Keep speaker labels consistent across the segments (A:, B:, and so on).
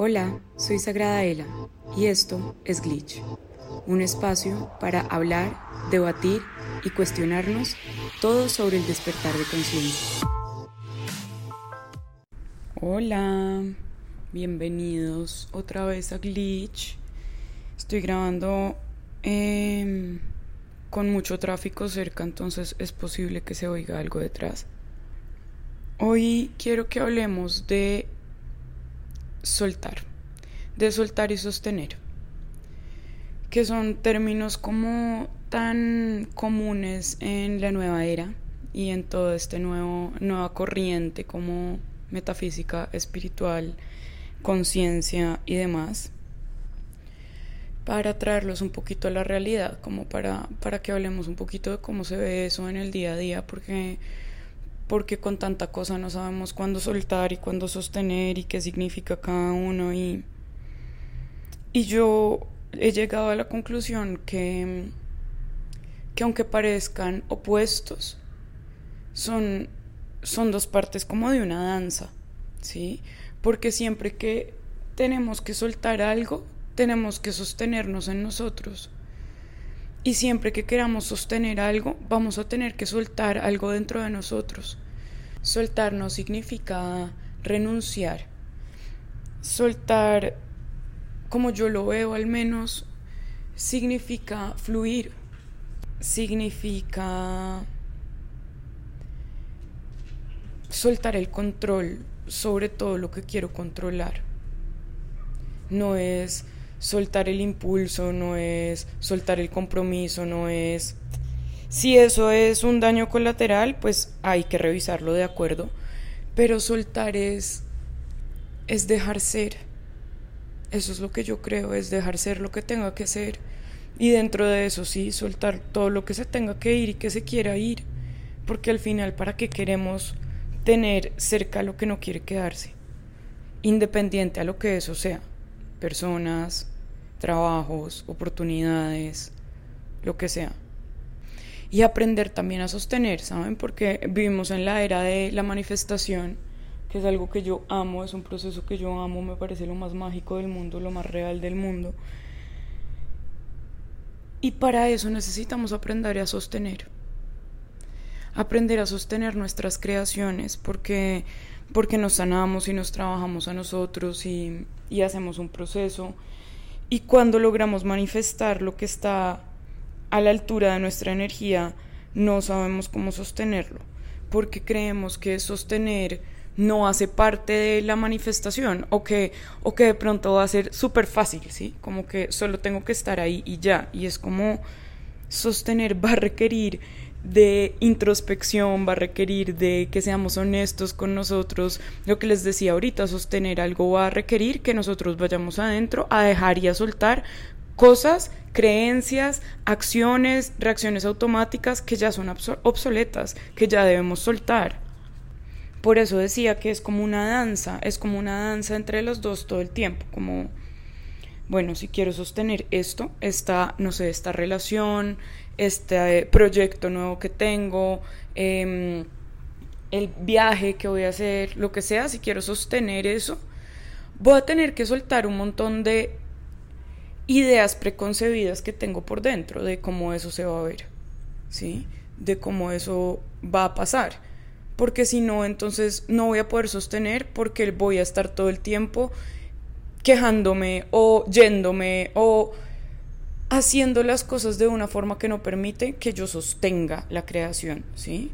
A: Hola, soy Sagrada Ela y esto es Glitch, un espacio para hablar, debatir y cuestionarnos todo sobre el despertar de conciencia. Hola, bienvenidos otra vez a Glitch. Estoy grabando em, con mucho tráfico cerca, entonces es posible que se oiga algo detrás. Hoy quiero que hablemos de soltar, de soltar y sostener, que son términos como tan comunes en la nueva era y en este nuevo nueva corriente como metafísica, espiritual, conciencia y demás para traerlos un poquito a la realidad, como para, para que hablemos un poquito de cómo se ve eso en el día a día, porque porque con tanta cosa no sabemos cuándo soltar y cuándo sostener y qué significa cada uno y, y yo he llegado a la conclusión que, que aunque parezcan opuestos, son, son dos partes como de una danza, ¿sí? Porque siempre que tenemos que soltar algo, tenemos que sostenernos en nosotros. Y siempre que queramos sostener algo, vamos a tener que soltar algo dentro de nosotros. Soltar no significa renunciar. Soltar, como yo lo veo al menos, significa fluir. Significa soltar el control sobre todo lo que quiero controlar. No es soltar el impulso, no es soltar el compromiso, no es... Si eso es un daño colateral, pues hay que revisarlo de acuerdo, pero soltar es es dejar ser. Eso es lo que yo creo, es dejar ser lo que tenga que ser. Y dentro de eso sí, soltar todo lo que se tenga que ir y que se quiera ir. Porque al final, ¿para qué queremos tener cerca lo que no quiere quedarse? Independiente a lo que eso sea personas, trabajos, oportunidades, lo que sea. Y aprender también a sostener, ¿saben? Porque vivimos en la era de la manifestación, que es algo que yo amo, es un proceso que yo amo, me parece lo más mágico del mundo, lo más real del mundo. Y para eso necesitamos aprender a sostener. Aprender a sostener nuestras creaciones, porque porque nos sanamos y nos trabajamos a nosotros y, y hacemos un proceso. Y cuando logramos manifestar lo que está a la altura de nuestra energía, no sabemos cómo sostenerlo, porque creemos que sostener no hace parte de la manifestación o que, o que de pronto va a ser súper fácil, ¿sí? Como que solo tengo que estar ahí y ya. Y es como sostener va a requerir de introspección, va a requerir de que seamos honestos con nosotros. Lo que les decía ahorita, sostener algo va a requerir que nosotros vayamos adentro a dejar y a soltar cosas, creencias, acciones, reacciones automáticas que ya son obsoletas, que ya debemos soltar. Por eso decía que es como una danza, es como una danza entre los dos todo el tiempo, como bueno, si quiero sostener esto, esta, no sé, esta relación, este proyecto nuevo que tengo, em, el viaje que voy a hacer, lo que sea, si quiero sostener eso, voy a tener que soltar un montón de ideas preconcebidas que tengo por dentro de cómo eso se va a ver, ¿sí? De cómo eso va a pasar. Porque si no, entonces no voy a poder sostener porque voy a estar todo el tiempo quejándome o yéndome o haciendo las cosas de una forma que no permite que yo sostenga la creación, ¿sí?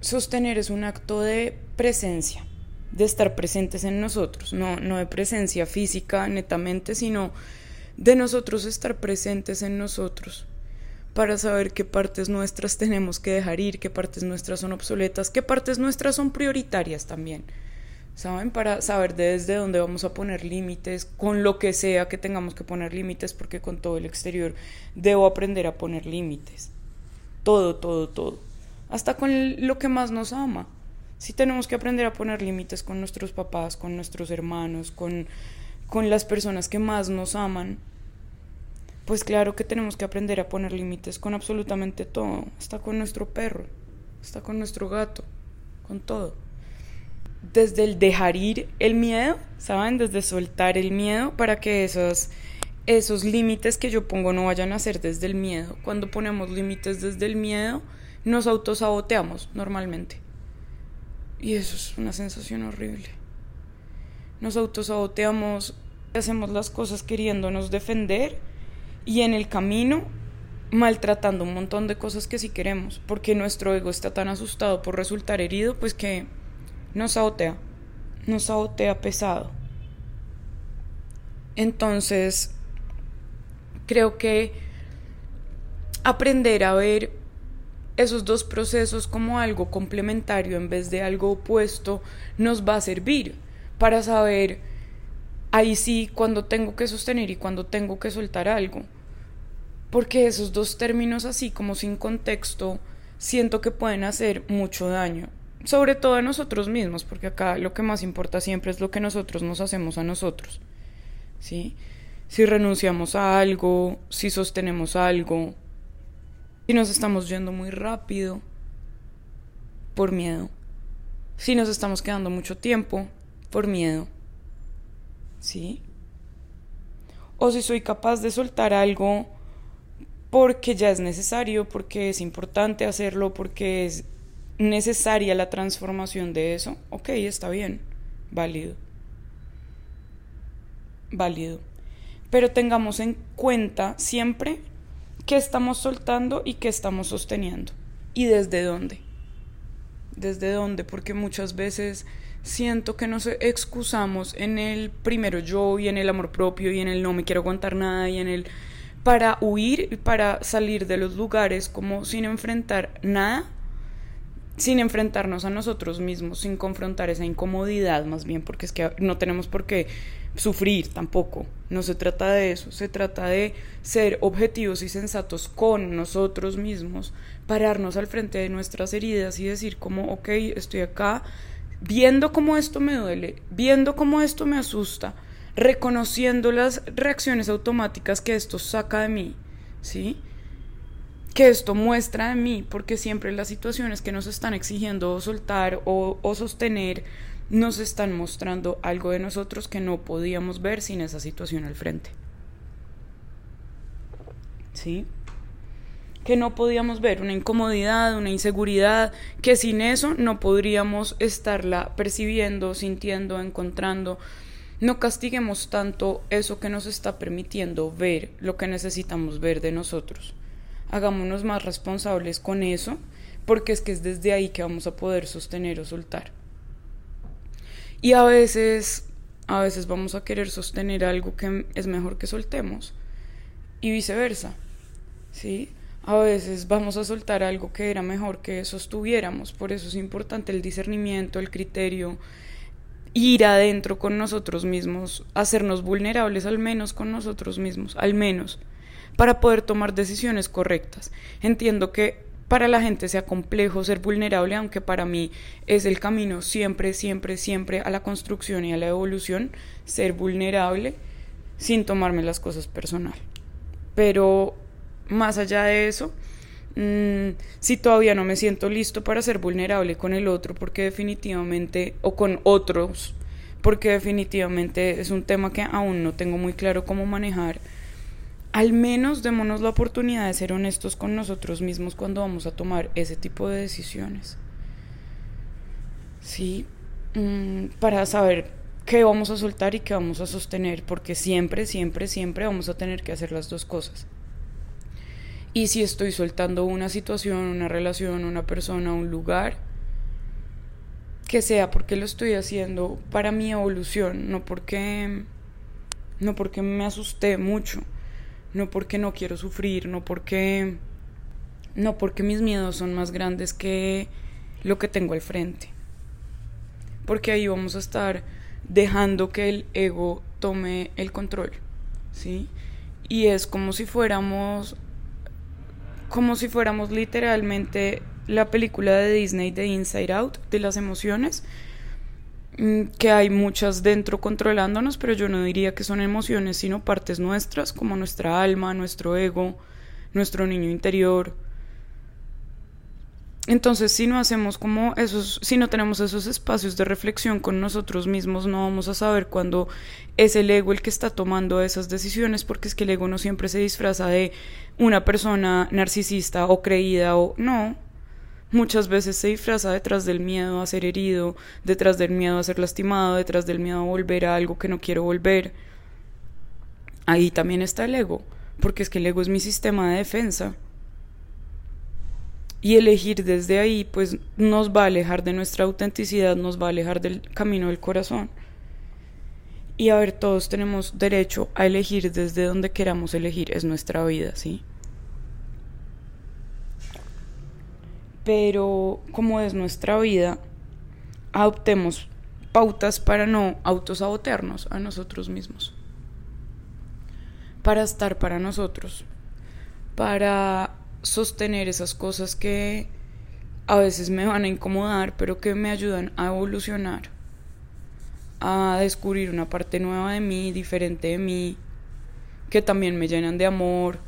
A: Sostener es un acto de presencia, de estar presentes en nosotros, no, no de presencia física netamente, sino de nosotros estar presentes en nosotros para saber qué partes nuestras tenemos que dejar ir, qué partes nuestras son obsoletas, qué partes nuestras son prioritarias también. ¿Saben? Para saber desde dónde vamos a poner límites, con lo que sea que tengamos que poner límites, porque con todo el exterior debo aprender a poner límites. Todo, todo, todo. Hasta con lo que más nos ama. Si tenemos que aprender a poner límites con nuestros papás, con nuestros hermanos, con, con las personas que más nos aman, pues claro que tenemos que aprender a poner límites con absolutamente todo. Hasta con nuestro perro, hasta con nuestro gato, con todo desde el dejar ir el miedo, ¿saben? Desde soltar el miedo para que esos, esos límites que yo pongo no vayan a ser desde el miedo. Cuando ponemos límites desde el miedo, nos autosaboteamos normalmente. Y eso es una sensación horrible. Nos autosaboteamos, hacemos las cosas queriéndonos defender y en el camino maltratando un montón de cosas que sí queremos, porque nuestro ego está tan asustado por resultar herido, pues que nos sabotea, nos sabotea pesado. Entonces, creo que aprender a ver esos dos procesos como algo complementario en vez de algo opuesto nos va a servir para saber ahí sí cuando tengo que sostener y cuando tengo que soltar algo. Porque esos dos términos así como sin contexto siento que pueden hacer mucho daño. Sobre todo a nosotros mismos, porque acá lo que más importa siempre es lo que nosotros nos hacemos a nosotros. ¿Sí? Si renunciamos a algo, si sostenemos algo, si nos estamos yendo muy rápido por miedo. Si nos estamos quedando mucho tiempo por miedo. ¿Sí? O si soy capaz de soltar algo porque ya es necesario, porque es importante hacerlo, porque es necesaria la transformación de eso. Ok, está bien, válido. Válido. Pero tengamos en cuenta siempre qué estamos soltando y qué estamos sosteniendo. ¿Y desde dónde? ¿Desde dónde? Porque muchas veces siento que nos excusamos en el primero yo y en el amor propio y en el no me quiero aguantar nada y en el para huir y para salir de los lugares como sin enfrentar nada, sin enfrentarnos a nosotros mismos, sin confrontar esa incomodidad más bien, porque es que no tenemos por qué sufrir tampoco. No se trata de eso, se trata de ser objetivos y sensatos con nosotros mismos, pararnos al frente de nuestras heridas y decir como, ok, estoy acá, viendo cómo esto me duele, viendo cómo esto me asusta, reconociendo las reacciones automáticas que esto saca de mí, ¿sí? Que esto muestra de mí, porque siempre las situaciones que nos están exigiendo soltar o, o sostener nos están mostrando algo de nosotros que no podíamos ver sin esa situación al frente. ¿Sí? Que no podíamos ver una incomodidad, una inseguridad, que sin eso no podríamos estarla percibiendo, sintiendo, encontrando. No castiguemos tanto eso que nos está permitiendo ver lo que necesitamos ver de nosotros. Hagámonos más responsables con eso, porque es que es desde ahí que vamos a poder sostener o soltar. Y a veces, a veces vamos a querer sostener algo que es mejor que soltemos y viceversa. ¿Sí? A veces vamos a soltar algo que era mejor que sostuviéramos, por eso es importante el discernimiento, el criterio, ir adentro con nosotros mismos, hacernos vulnerables al menos con nosotros mismos, al menos, para poder tomar decisiones correctas. Entiendo que para la gente sea complejo ser vulnerable, aunque para mí es el camino siempre, siempre, siempre a la construcción y a la evolución, ser vulnerable sin tomarme las cosas personal. Pero más allá de eso, mm, si todavía no me siento listo para ser vulnerable con el otro, porque definitivamente, o con otros, porque definitivamente es un tema que aún no tengo muy claro cómo manejar, al menos démonos la oportunidad de ser honestos con nosotros mismos cuando vamos a tomar ese tipo de decisiones. Sí, mm, para saber qué vamos a soltar y qué vamos a sostener, porque siempre, siempre, siempre vamos a tener que hacer las dos cosas. Y si estoy soltando una situación, una relación, una persona, un lugar, que sea porque lo estoy haciendo para mi evolución, no porque no porque me asusté mucho no porque no quiero sufrir, no porque no porque mis miedos son más grandes que lo que tengo al frente. Porque ahí vamos a estar dejando que el ego tome el control, ¿sí? Y es como si fuéramos como si fuéramos literalmente la película de Disney de Inside Out de las emociones que hay muchas dentro controlándonos, pero yo no diría que son emociones, sino partes nuestras, como nuestra alma, nuestro ego, nuestro niño interior. entonces, si no hacemos como esos, si no tenemos esos espacios de reflexión con nosotros mismos, no vamos a saber cuándo es el ego el que está tomando esas decisiones, porque es que el ego no siempre se disfraza de una persona narcisista o creída o no. Muchas veces se disfraza detrás del miedo a ser herido, detrás del miedo a ser lastimado, detrás del miedo a volver a algo que no quiero volver. Ahí también está el ego, porque es que el ego es mi sistema de defensa y elegir desde ahí pues nos va a alejar de nuestra autenticidad, nos va a alejar del camino del corazón. Y a ver, todos tenemos derecho a elegir desde donde queramos elegir, es nuestra vida, ¿sí? Pero como es nuestra vida, adoptemos pautas para no autosabotearnos a nosotros mismos. Para estar para nosotros. Para sostener esas cosas que a veces me van a incomodar, pero que me ayudan a evolucionar, a descubrir una parte nueva de mí, diferente de mí, que también me llenan de amor.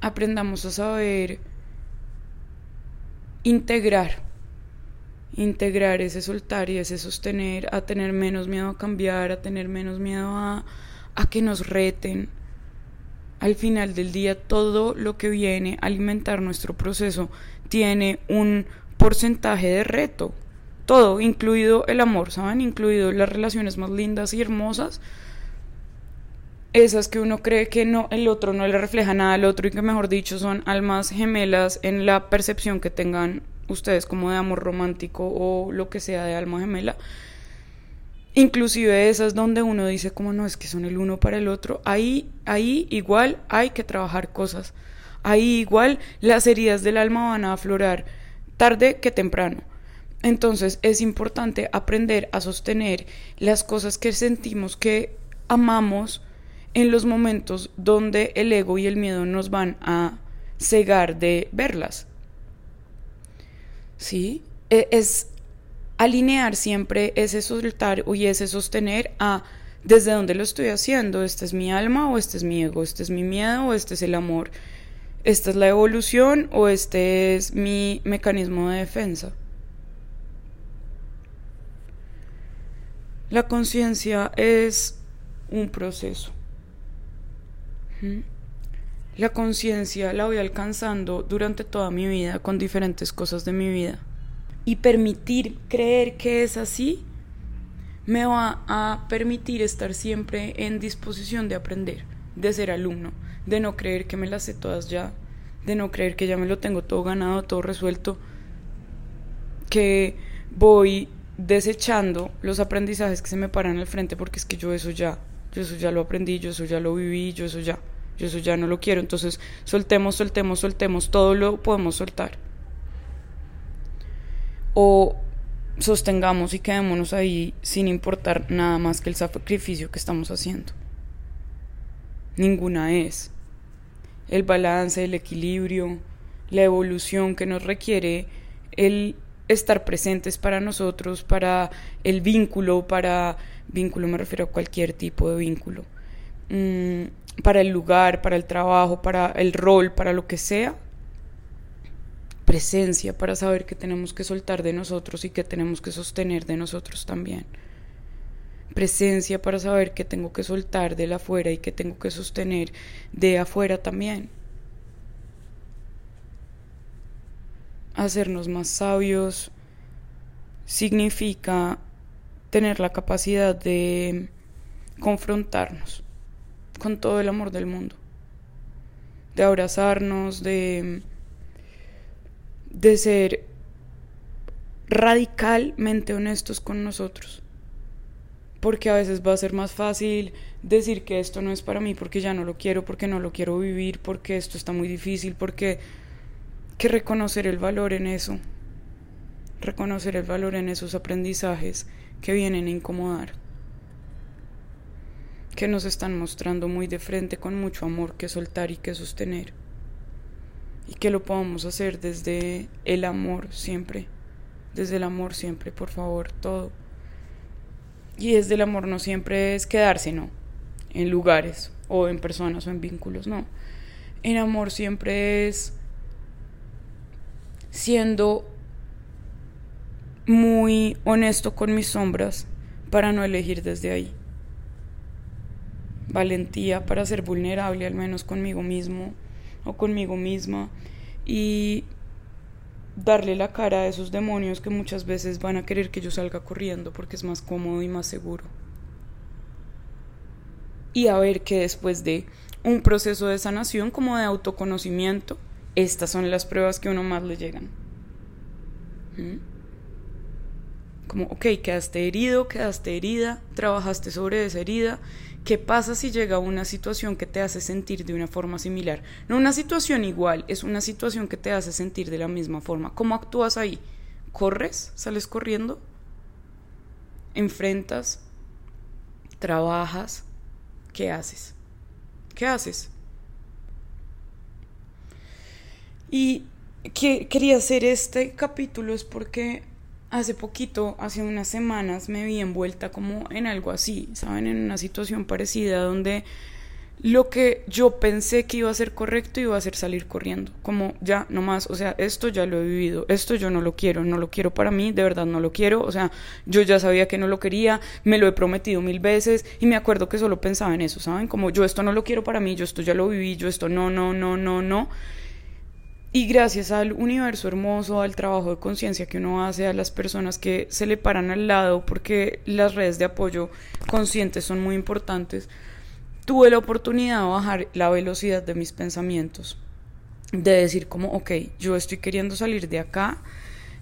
A: Aprendamos a saber integrar, integrar ese soltar y ese sostener, a tener menos miedo a cambiar, a tener menos miedo a, a que nos reten al final del día todo lo que viene a alimentar nuestro proceso tiene un porcentaje de reto. Todo, incluido el amor, ¿saben? Incluido las relaciones más lindas y hermosas. Esas que uno cree que no, el otro no le refleja nada al otro y que mejor dicho son almas gemelas en la percepción que tengan ustedes como de amor romántico o lo que sea de alma gemela. Inclusive esas donde uno dice como no es que son el uno para el otro, ahí, ahí igual hay que trabajar cosas, ahí igual las heridas del alma van a aflorar tarde que temprano. Entonces es importante aprender a sostener las cosas que sentimos que amamos en los momentos donde el ego y el miedo nos van a cegar de verlas. ¿Sí? E, es alinear siempre ese soltar y ese sostener a desde dónde lo estoy haciendo, este es mi alma o este es mi ego, este es mi miedo o este es el amor, esta es la evolución o este es mi mecanismo de defensa. La conciencia es un proceso. La conciencia la voy alcanzando durante toda mi vida con diferentes cosas de mi vida. Y permitir creer que es así, me va a permitir estar siempre en disposición de aprender, de ser alumno, de no creer que me las sé todas ya, de no creer que ya me lo tengo todo ganado, todo resuelto, que voy desechando los aprendizajes que se me paran al frente porque es que yo eso ya, yo eso ya lo aprendí, yo eso ya lo viví, yo eso ya, yo eso ya no lo quiero, entonces soltemos, soltemos, soltemos, todo lo podemos soltar o sostengamos y quedémonos ahí sin importar nada más que el sacrificio que estamos haciendo. Ninguna es. El balance, el equilibrio, la evolución que nos requiere el estar presentes para nosotros, para el vínculo, para vínculo me refiero a cualquier tipo de vínculo, mm, para el lugar, para el trabajo, para el rol, para lo que sea, presencia para saber que tenemos que soltar de nosotros y que tenemos que sostener de nosotros también. Presencia para saber que tengo que soltar de la afuera y que tengo que sostener de afuera también. Hacernos más sabios significa tener la capacidad de confrontarnos con todo el amor del mundo, de abrazarnos, de de ser radicalmente honestos con nosotros. Porque a veces va a ser más fácil decir que esto no es para mí porque ya no lo quiero, porque no lo quiero vivir, porque esto está muy difícil, porque que reconocer el valor en eso. Reconocer el valor en esos aprendizajes que vienen a incomodar. Que nos están mostrando muy de frente con mucho amor que soltar y que sostener y que lo podamos hacer desde el amor siempre, desde el amor siempre, por favor, todo. Y desde el amor no siempre es quedarse, no, en lugares o en personas o en vínculos, no. En amor siempre es siendo muy honesto con mis sombras para no elegir desde ahí. Valentía para ser vulnerable al menos conmigo mismo o conmigo misma y darle la cara a esos demonios que muchas veces van a querer que yo salga corriendo porque es más cómodo y más seguro. Y a ver que después de un proceso de sanación como de autoconocimiento, estas son las pruebas que uno más le llegan. ¿Mm? Como, ok, quedaste herido, quedaste herida, trabajaste sobre esa herida. ¿Qué pasa si llega una situación que te hace sentir de una forma similar? No una situación igual, es una situación que te hace sentir de la misma forma. ¿Cómo actúas ahí? ¿Corres? ¿Sales corriendo? ¿Enfrentas? ¿Trabajas? ¿Qué haces? ¿Qué haces? Y que quería hacer este capítulo es porque hace poquito, hace unas semanas, me vi envuelta como en algo así, ¿saben? En una situación parecida donde lo que yo pensé que iba a ser correcto iba a ser salir corriendo, como ya, no más, o sea, esto ya lo he vivido, esto yo no lo quiero, no lo quiero para mí, de verdad no lo quiero, o sea, yo ya sabía que no lo quería, me lo he prometido mil veces y me acuerdo que solo pensaba en eso, ¿saben? Como yo esto no lo quiero para mí, yo esto ya lo viví, yo esto no, no, no, no, no. Y gracias al universo hermoso, al trabajo de conciencia que uno hace, a las personas que se le paran al lado, porque las redes de apoyo conscientes son muy importantes, tuve la oportunidad de bajar la velocidad de mis pensamientos, de decir como, ok, yo estoy queriendo salir de acá,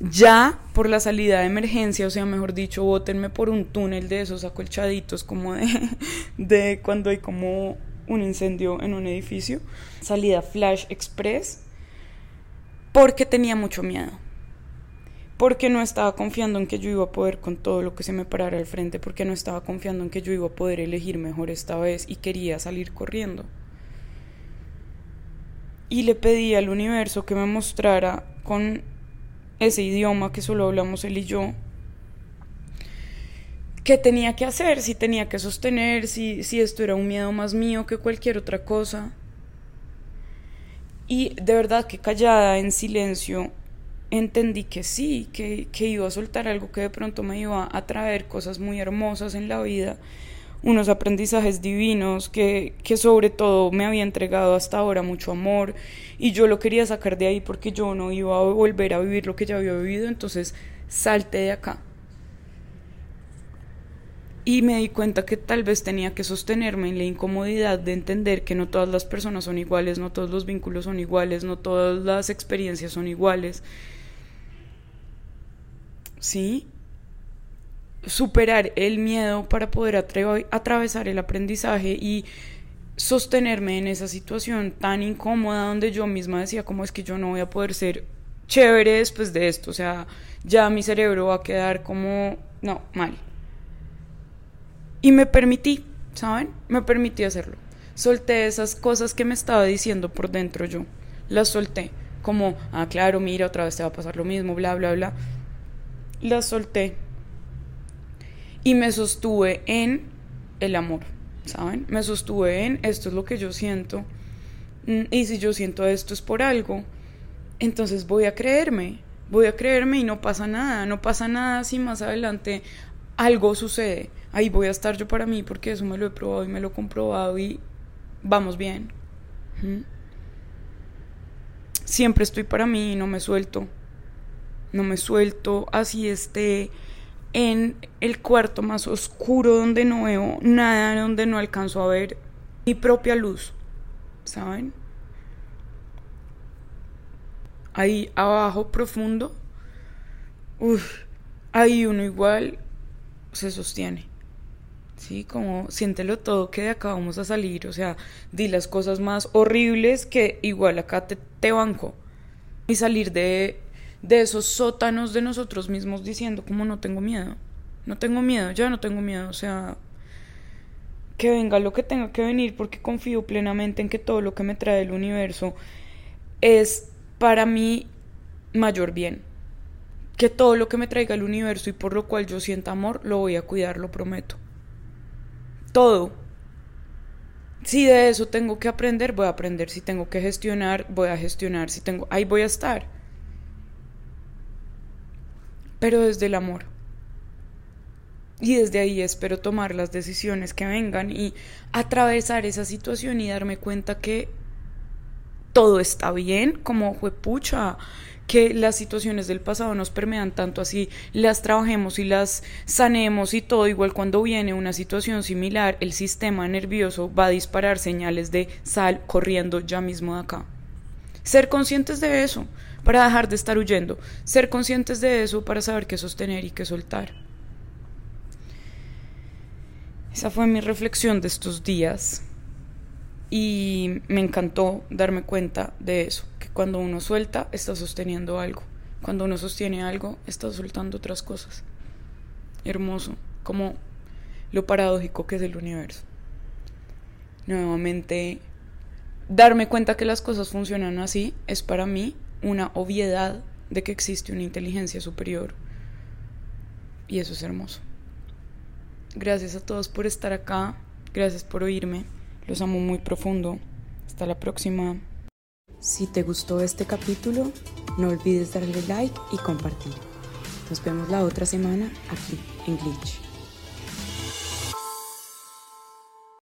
A: ya por la salida de emergencia, o sea, mejor dicho, bótenme por un túnel de esos acolchaditos como de, de cuando hay como un incendio en un edificio, salida Flash Express porque tenía mucho miedo, porque no estaba confiando en que yo iba a poder con todo lo que se me parara al frente, porque no estaba confiando en que yo iba a poder elegir mejor esta vez y quería salir corriendo. Y le pedí al universo que me mostrara con ese idioma que solo hablamos él y yo, qué tenía que hacer, si tenía que sostener, si, si esto era un miedo más mío que cualquier otra cosa. Y de verdad que callada, en silencio, entendí que sí, que, que, iba a soltar algo que de pronto me iba a traer cosas muy hermosas en la vida, unos aprendizajes divinos que, que sobre todo me había entregado hasta ahora mucho amor y yo lo quería sacar de ahí porque yo no iba a volver a vivir lo que ya había vivido, entonces salte de acá y me di cuenta que tal vez tenía que sostenerme en la incomodidad de entender que no todas las personas son iguales, no todos los vínculos son iguales, no todas las experiencias son iguales. ¿Sí? Superar el miedo para poder atravesar el aprendizaje y sostenerme en esa situación tan incómoda donde yo misma decía como es que yo no voy a poder ser chévere después de esto, o sea, ya mi cerebro va a quedar como, no, mal. Y me permití, ¿saben? Me permití hacerlo. Solté esas cosas que me estaba diciendo por dentro yo. Las solté. Como, ah, claro, mira, otra vez te va a pasar lo mismo, bla, bla, bla. Las solté. Y me sostuve en el amor, ¿saben? Me sostuve en esto es lo que yo siento. Mm, y si yo siento esto es por algo, entonces voy a creerme. Voy a creerme y no pasa nada. No pasa nada si más adelante algo sucede ahí voy a estar yo para mí porque eso me lo he probado y me lo he comprobado y vamos bien. Siempre estoy para mí y no me suelto. No me suelto así esté en el cuarto más oscuro donde no veo nada, donde no alcanzo a ver mi propia luz. ¿Saben? Ahí abajo profundo. Uf, ahí uno igual se sostiene. Sí, como siéntelo todo que de acá vamos a salir, o sea, di las cosas más horribles que igual acá te, te banco. Y salir de, de esos sótanos de nosotros mismos diciendo como no tengo miedo, no tengo miedo, ya no tengo miedo, o sea, que venga lo que tenga que venir porque confío plenamente en que todo lo que me trae el universo es para mí mayor bien. Que todo lo que me traiga el universo y por lo cual yo sienta amor, lo voy a cuidar, lo prometo todo. Si de eso tengo que aprender, voy a aprender. Si tengo que gestionar, voy a gestionar. Si tengo, ahí voy a estar. pero desde el amor. Y desde ahí espero tomar las decisiones que vengan y atravesar esa situación y darme cuenta que todo está bien, como fue pucha, que las situaciones del pasado nos permean tanto así, las trabajemos y las sanemos y todo, igual cuando viene una situación similar, el sistema nervioso va a disparar señales de sal corriendo ya mismo de acá. Ser conscientes de eso para dejar de estar huyendo, ser conscientes de eso para saber qué sostener y qué soltar. Esa fue mi reflexión de estos días y me encantó darme cuenta de eso, que cuando uno suelta está sosteniendo algo, cuando uno sostiene algo está soltando otras cosas. Hermoso, como lo paradójico que es el universo. Nuevamente, darme cuenta que las cosas funcionan así es para mí una obviedad de que existe una inteligencia superior. Y eso es hermoso. Gracias a todos por estar acá, gracias por oírme. Los amo muy profundo. Hasta la próxima.
B: Si te gustó este capítulo, no olvides darle like y compartir. Nos vemos la otra semana aquí en Glitch.